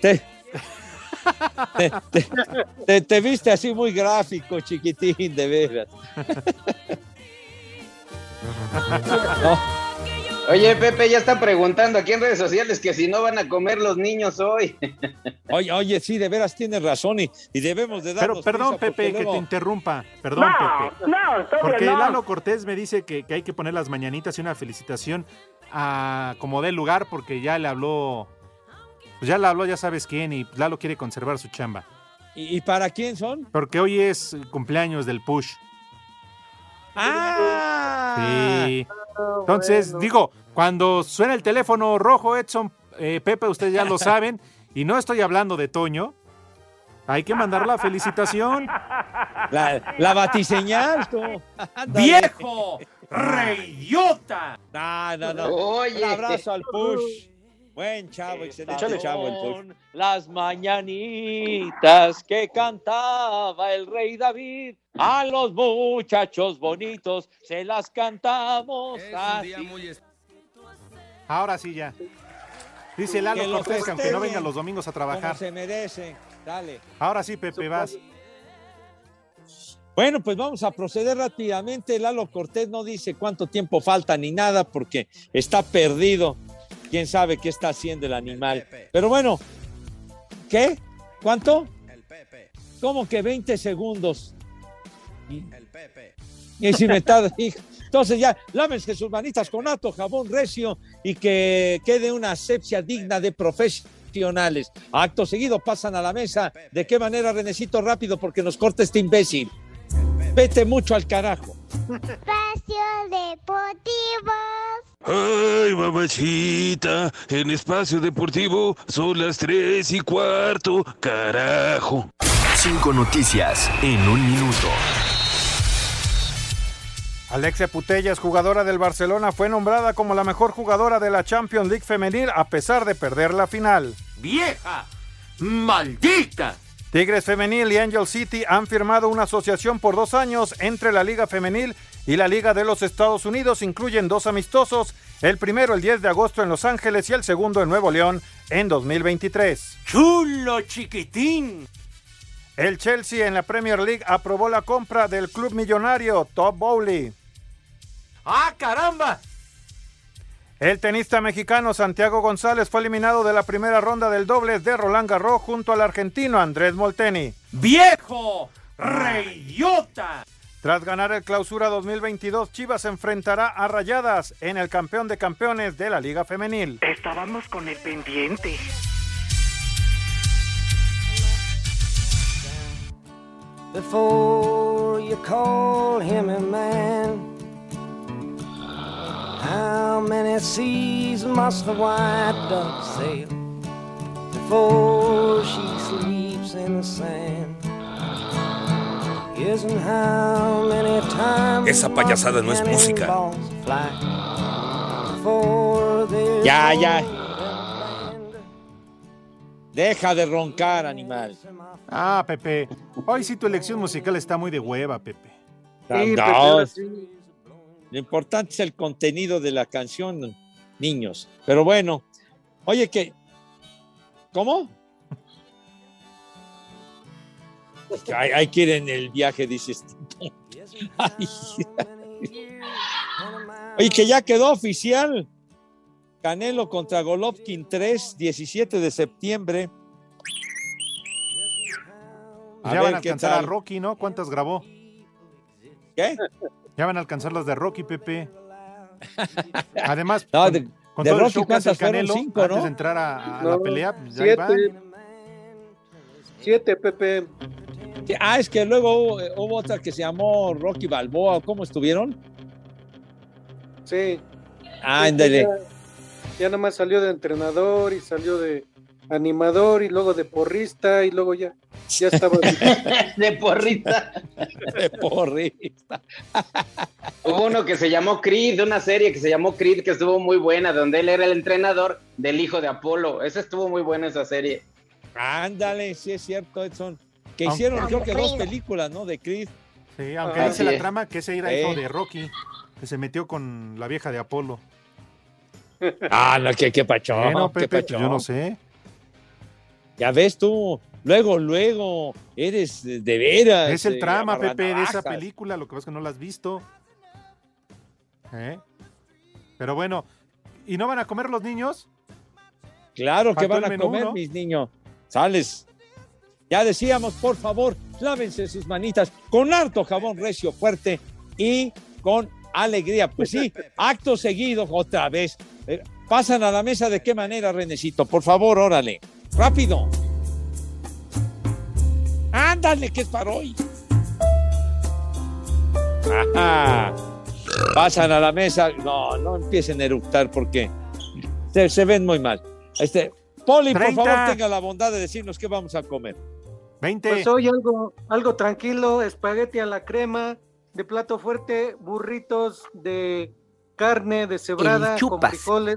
Te, te- te- te- te viste así muy gráfico, chiquitín, de veras. No, Oye, Pepe, ya está preguntando aquí en redes sociales que si no van a comer los niños hoy. Oye, oye, sí, de veras tienes razón y, y debemos de Pero darnos perdón, prisa porque Pepe, que luego- te interrumpa. Perdón, No, Pepe. no, Porque no. Lalo Cortés me dice que, que hay que poner las mañanitas y una felicitación a como dé lugar porque ya le habló, pues ya le habló ya sabes quién y Lalo quiere conservar su chamba. ¿Y, y para quién son? Porque hoy es cumpleaños del Push. ¡Ah! Sí. Entonces, digo, cuando suena el teléfono rojo, Edson, eh, Pepe, ustedes ya lo *laughs* saben, y no estoy hablando de Toño, hay que mandar la felicitación. La, la batiseñal, tú. *laughs* ¡Viejo! ¡Reyota! No, no, no. Oye. Un abrazo al push. Buen chavo, excelente chavo el las mañanitas que cantaba el rey David. A los muchachos bonitos se las cantamos así. Ahora sí ya. Dice Lalo Que Cortés que aunque no festejen venga los domingos a Como trabajar. se merece. Dale. Ahora sí, Pepe, vas. Bueno, pues vamos a proceder rápidamente. Lalo Cortés no dice cuánto tiempo falta ni nada porque está perdido. Quién sabe qué está haciendo el animal. Pero bueno, ¿qué? ¿Cuánto? ¿Cómo que 20 segundos? El Pepe. Y si me está. *laughs* Entonces ya, lávense sus manitas con ato, jabón recio y que quede una asepsia digna de profesionales. Acto seguido pasan a la mesa. ¿De qué manera, Renecito? Rápido, porque nos corta este imbécil. Vete mucho al carajo. Espacio Deportivo. Ay, mamachita, en espacio deportivo son las tres y cuarto, carajo. Cinco noticias en un minuto. Alexia Putellas, jugadora del Barcelona, fue nombrada como la mejor jugadora de la Champions League femenil a pesar de perder la final. ¡Vieja! ¡Maldita! Tigres Femenil y Angel City han firmado una asociación por dos años entre la Liga Femenil y la Liga de los Estados Unidos. Incluyen dos amistosos, el primero el 10 de agosto en Los Ángeles y el segundo en Nuevo León en 2023. ¡Chulo chiquitín! El Chelsea en la Premier League aprobó la compra del club millonario Top Bowley. ¡Ah, caramba! El tenista mexicano Santiago González fue eliminado de la primera ronda del dobles de Roland Garros junto al argentino Andrés Molteni. ¡Viejo! ¡Reyota! Tras ganar el Clausura 2022, Chivas enfrentará a Rayadas en el campeón de campeones de la Liga Femenil. Estábamos con el pendiente. Before you call him a man, how many seas must the white dove sail before she sleeps in the sand? And how many times Esa payasada no es must música. Ya, ya. Deja de roncar, animal. Ah, Pepe. Hoy sí tu elección musical está muy de hueva, Pepe. No, Lo importante es el contenido de la canción, niños. Pero bueno, oye, que. ¿Cómo? *laughs* Hay, hay que ir en el viaje, dices. Ay. *laughs* Oye, que ya quedó oficial. Canelo contra Golovkin 3, 17 de septiembre. A ya ver van a alcanzar a. Rocky, ¿no? ¿Cuántas grabó? ¿Qué? Ya van a alcanzar las de Rocky, Pepe. *laughs* Además, No, con, de- con de todo el Rocky, show que hace el ¿cuántas fueron? Canelo, Cinco, antes ¿no? de entrar a, a No, la pelea, pues, van. siete. Siete, Pepe. Ah, es que luego hubo, hubo otra que se llamó Rocky Balboa. ¿Cómo estuvieron? Sí. Ah, ándale. Ya, ya nada más salió de entrenador y salió de animador y luego de porrista y luego ya, ya estaba. *laughs* de porrista. De porrista. Hubo uno que se llamó Creed, una serie que se llamó Creed, que estuvo muy buena, donde él era el entrenador del hijo de Apolo. Esa estuvo muy buena esa serie. Ándale, sí es cierto, Edson. Que Aunque- hicieron, creo que dos películas, ¿no? De Creed. Sí, aunque Ah, dice sí la es. trama que ese era hijo de Rocky, que se metió con la vieja de Apolo. Ah, no, qué, qué pachón, Bueno, qué Pepe, pachón. yo no sé. Ya ves tú, luego, luego, eres de, veras. Es el eh, trama, Pepe, de esa película, lo que pasa es que no la has visto. ¿Eh? Pero bueno, ¿y no van a comer los niños? Claro que van a comer, mis niños. Sales. Ya decíamos, por favor, lávense sus manitas con harto jabón recio fuerte y con alegría. Pues sí, acto seguido, otra vez. Eh, pasan a la mesa de qué manera, Renecito. Por favor, órale. Rápido. Ándale, que es para hoy. Ajá. Pasan a la mesa. No, no empiecen a eructar porque se, se ven muy mal. Este, Poli, por 30. favor, tenga la bondad de decirnos qué vamos a comer. 20. Pues hoy algo, algo tranquilo, espagueti a la crema, de plato fuerte, burritos de carne deshebrada con frijoles,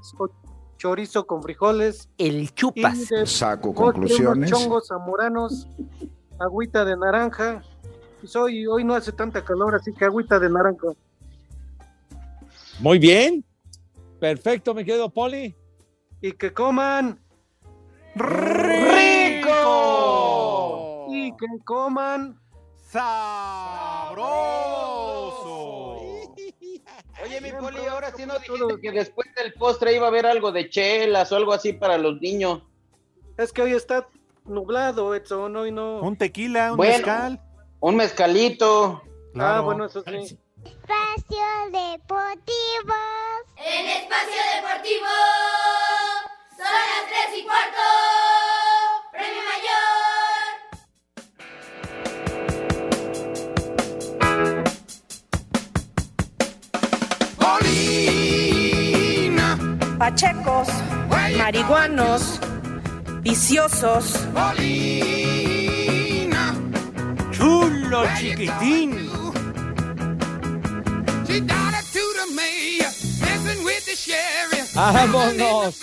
chorizo con frijoles. El chupas. Saco Postre, conclusiones. chongos zamoranos, agüita de naranja. Pues hoy, hoy no hace tanta calor, así que agüita de naranja. Muy bien. Perfecto, me quedo Poli. Y que coman rico. Y que coman sabroso. Oye, mi poli, ahora sí no dijiste que después del postre iba a haber algo de chelas o algo así para los niños. Es que hoy está nublado, Edson, hoy no. Un tequila, un Bueno. mezcal. Un mezcalito. Ah, bueno, eso sí. Espacio Deportivo. En Espacio Deportivo son las 3 y cuarto. Premio Mayor. Polina, pachecos, marihuanos, viciosos. Chulo chiquitín. Vámonos.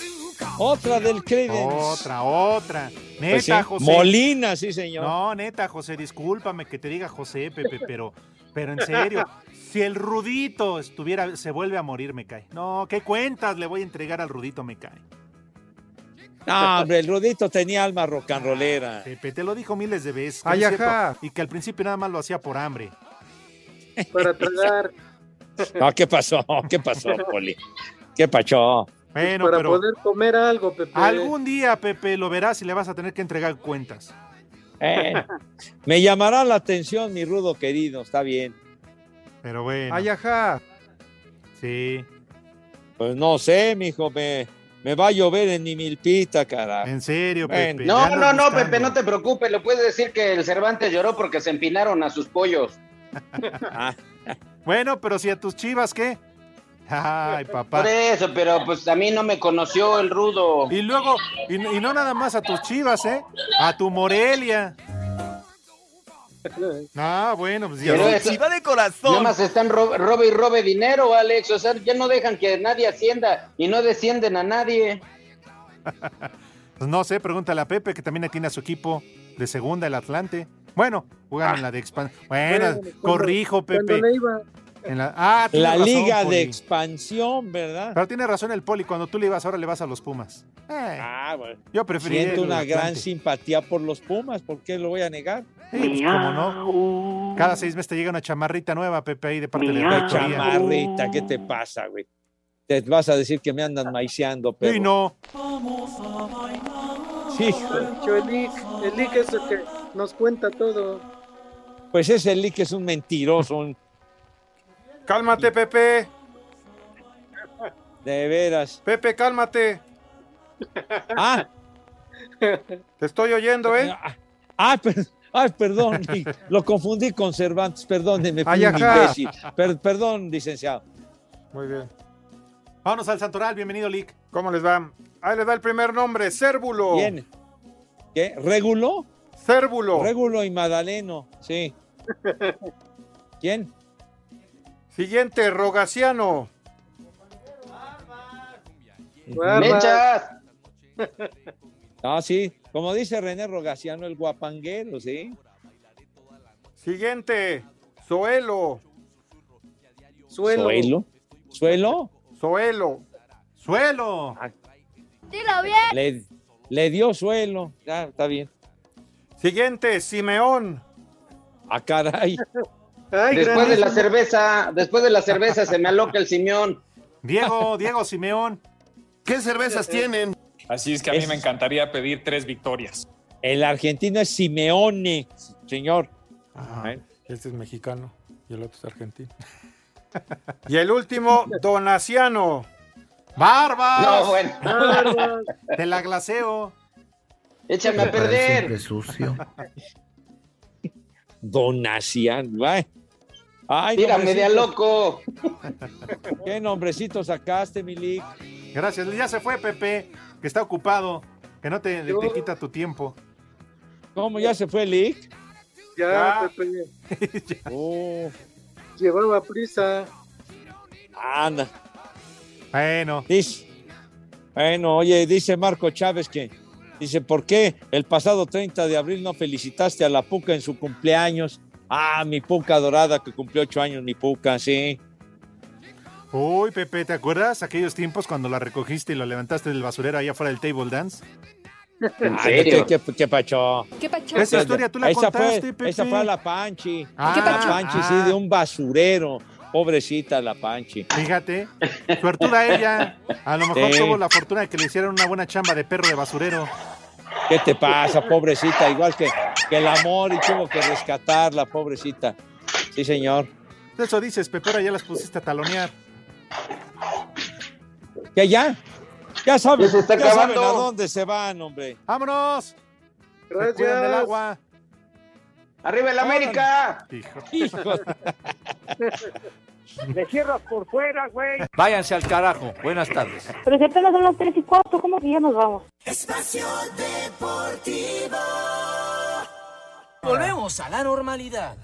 Otra del Credence. Otra, otra. Neta, Pues sí, José. Molina, sí, señor. No, neta, José, discúlpame que te diga José, Pepe, pero, pero en serio, si el Rudito estuviera, se vuelve a morir, me cae. No, ¿qué cuentas le voy a entregar al Rudito, me cae? No, hombre, el Rudito tenía alma rock and rollera. Pepe, te lo dijo miles de veces. Ay, no ajá. Y que al principio nada más lo hacía por hambre. Para tragar. *laughs* No, ¿qué pasó? ¿Qué pasó, Poli? ¿Qué pasó? Bueno, para pero poder comer algo, Pepe. algún día, Pepe, lo verás y le vas a tener que entregar cuentas. Eh, me llamará la atención, mi rudo querido, está bien. Pero bueno. Ay, ajá. Sí. Pues no sé, mijo, me, me va a llover en mi milpita, carajo. En serio, Pepe. No, no, no, Pepe, no te preocupes. Le puedes decir que el Cervantes lloró porque se empinaron a sus pollos. *laughs* Bueno, pero si a tus chivas, ¿qué? Ay, papá. Por eso, pero pues a mí no me conoció el rudo. Y luego, y, y no nada más a tus chivas, ¿eh? A tu Morelia. Ah, bueno, pues ya. Pero eso- Nada más están ro- robe y robe dinero, Alex. O sea, ya no dejan que nadie ascienda y no descienden a nadie. *laughs* Pues no sé, pregúntale a Pepe, que también tiene a su equipo de segunda, el Atlante. Bueno, juegan en la de expansión. Bueno, Bueno, corrijo, cuando Pepe. le iba- En la, ah, tiene La razón, liga Poli. de expansión, ¿verdad? Pero tiene razón el Poli, cuando tú le ibas, ahora le vas a los Pumas. Ah, bueno. Yo prefería Siento una gran Atlante. simpatía por los Pumas, ¿por qué lo voy a negar? Sí, pues, cómo no. Cada seis meses te llega una chamarrita nueva, Pepe, ahí de parte de la chamarrita, ¿qué te pasa, güey? Te vas a decir que me andan maiceando, pero. Sí, no. Sí, Pancho, el Lick, el Lick es el que nos cuenta todo. pues ese Lick es un mentiroso, un- Cálmate, Pepe. de veras. Pepe, cálmate. Ah, Te estoy oyendo, ¿eh? ah, per- ay, perdón, *laughs* lo confundí con Cervantes, perdóneme, fui Ay, imbécil. Per- perdón, licenciado. Muy bien. Vámonos al Santoral, bienvenido, Lick. ¿Cómo les va? Ahí les da el primer nombre, Cérvulo. Bien. ¿Qué? ¿Regulo? Cérvulo. Régulo y Madaleno, sí. *laughs* ¿Quién? Siguiente, Rogaciano. ¡Mechas! *laughs* Ah, sí, como dice René Rogaciano, el guapanguero, sí. Siguiente, Zoelo. Suelo. ¿Suelo? ¿Suelo? Zoelo. ¡Suelo! Dilo bien. Le, le dio suelo. Ya, está bien. Siguiente, Simeón. Ah, caray. *laughs* Ay, Después de la cerveza, después de la cerveza se me aloca el Simeón. Diego, Diego Simeón. ¿Qué cervezas tienen? Así es que a mí Es- me encantaría pedir tres victorias. El argentino es Simeone, señor. Ah, este es mexicano y el otro es argentino. *laughs* y el último, Donaciano. ¡Barbas! No, bueno. Barbas. *laughs* Te la glaseo. Échame a perder. sucio. Donacian. va. Ay, Tírame de a nombrecitos. loco. *laughs* ¿Qué nombrecito sacaste, Milik? Gracias, ya se fue, Pepe, que está ocupado. Que no te, quita tu tiempo. ¿Cómo ya se fue Lick? Ya, Pepe. *laughs* Oh, Llevaba prisa. anda. Bueno, Dice, bueno, oye, dice Marco Chávez que, dice, ¿por qué el pasado 30 de abril no felicitaste a la Puca en su cumpleaños? Ah, mi Puca dorada que cumplió ocho años, mi Puca, sí. Uy, Pepe, ¿te acuerdas aquellos tiempos cuando la recogiste y la levantaste del basurero allá afuera del table dance? ¿En serio? ¿Qué, qué, qué pacho? ¿Qué pacho? Esa historia tú la esa contaste, fue, Pepe. Esa fue a la Panchi. Ah, ¿Qué pacho? Panchi, ah. sí, de un basurero. Pobrecita la Panchi. Fíjate, suertuda ella. A lo mejor Sí. tuvo la fortuna de que le hicieran una buena chamba de perro de basurero. ¿Qué te pasa, pobrecita? Igual que, que el amor y tuvo que rescatarla, pobrecita. Sí, señor. Eso dices, Pepe, ahora ya las pusiste a talonear. ¿Que ya? Ya saben, Ya se está ya saben a dónde se van, hombre. ¡Vámonos! Se cuidan del Gracias. agua. ¡Arriba el América! Hijo. *laughs* Le cierras por fuera, güey. Váyanse al carajo. Buenas tardes. Pero si apenas son las 3 y cuarto, ¿cómo que ya nos vamos? Espacio Deportivo. Volvemos a la normalidad.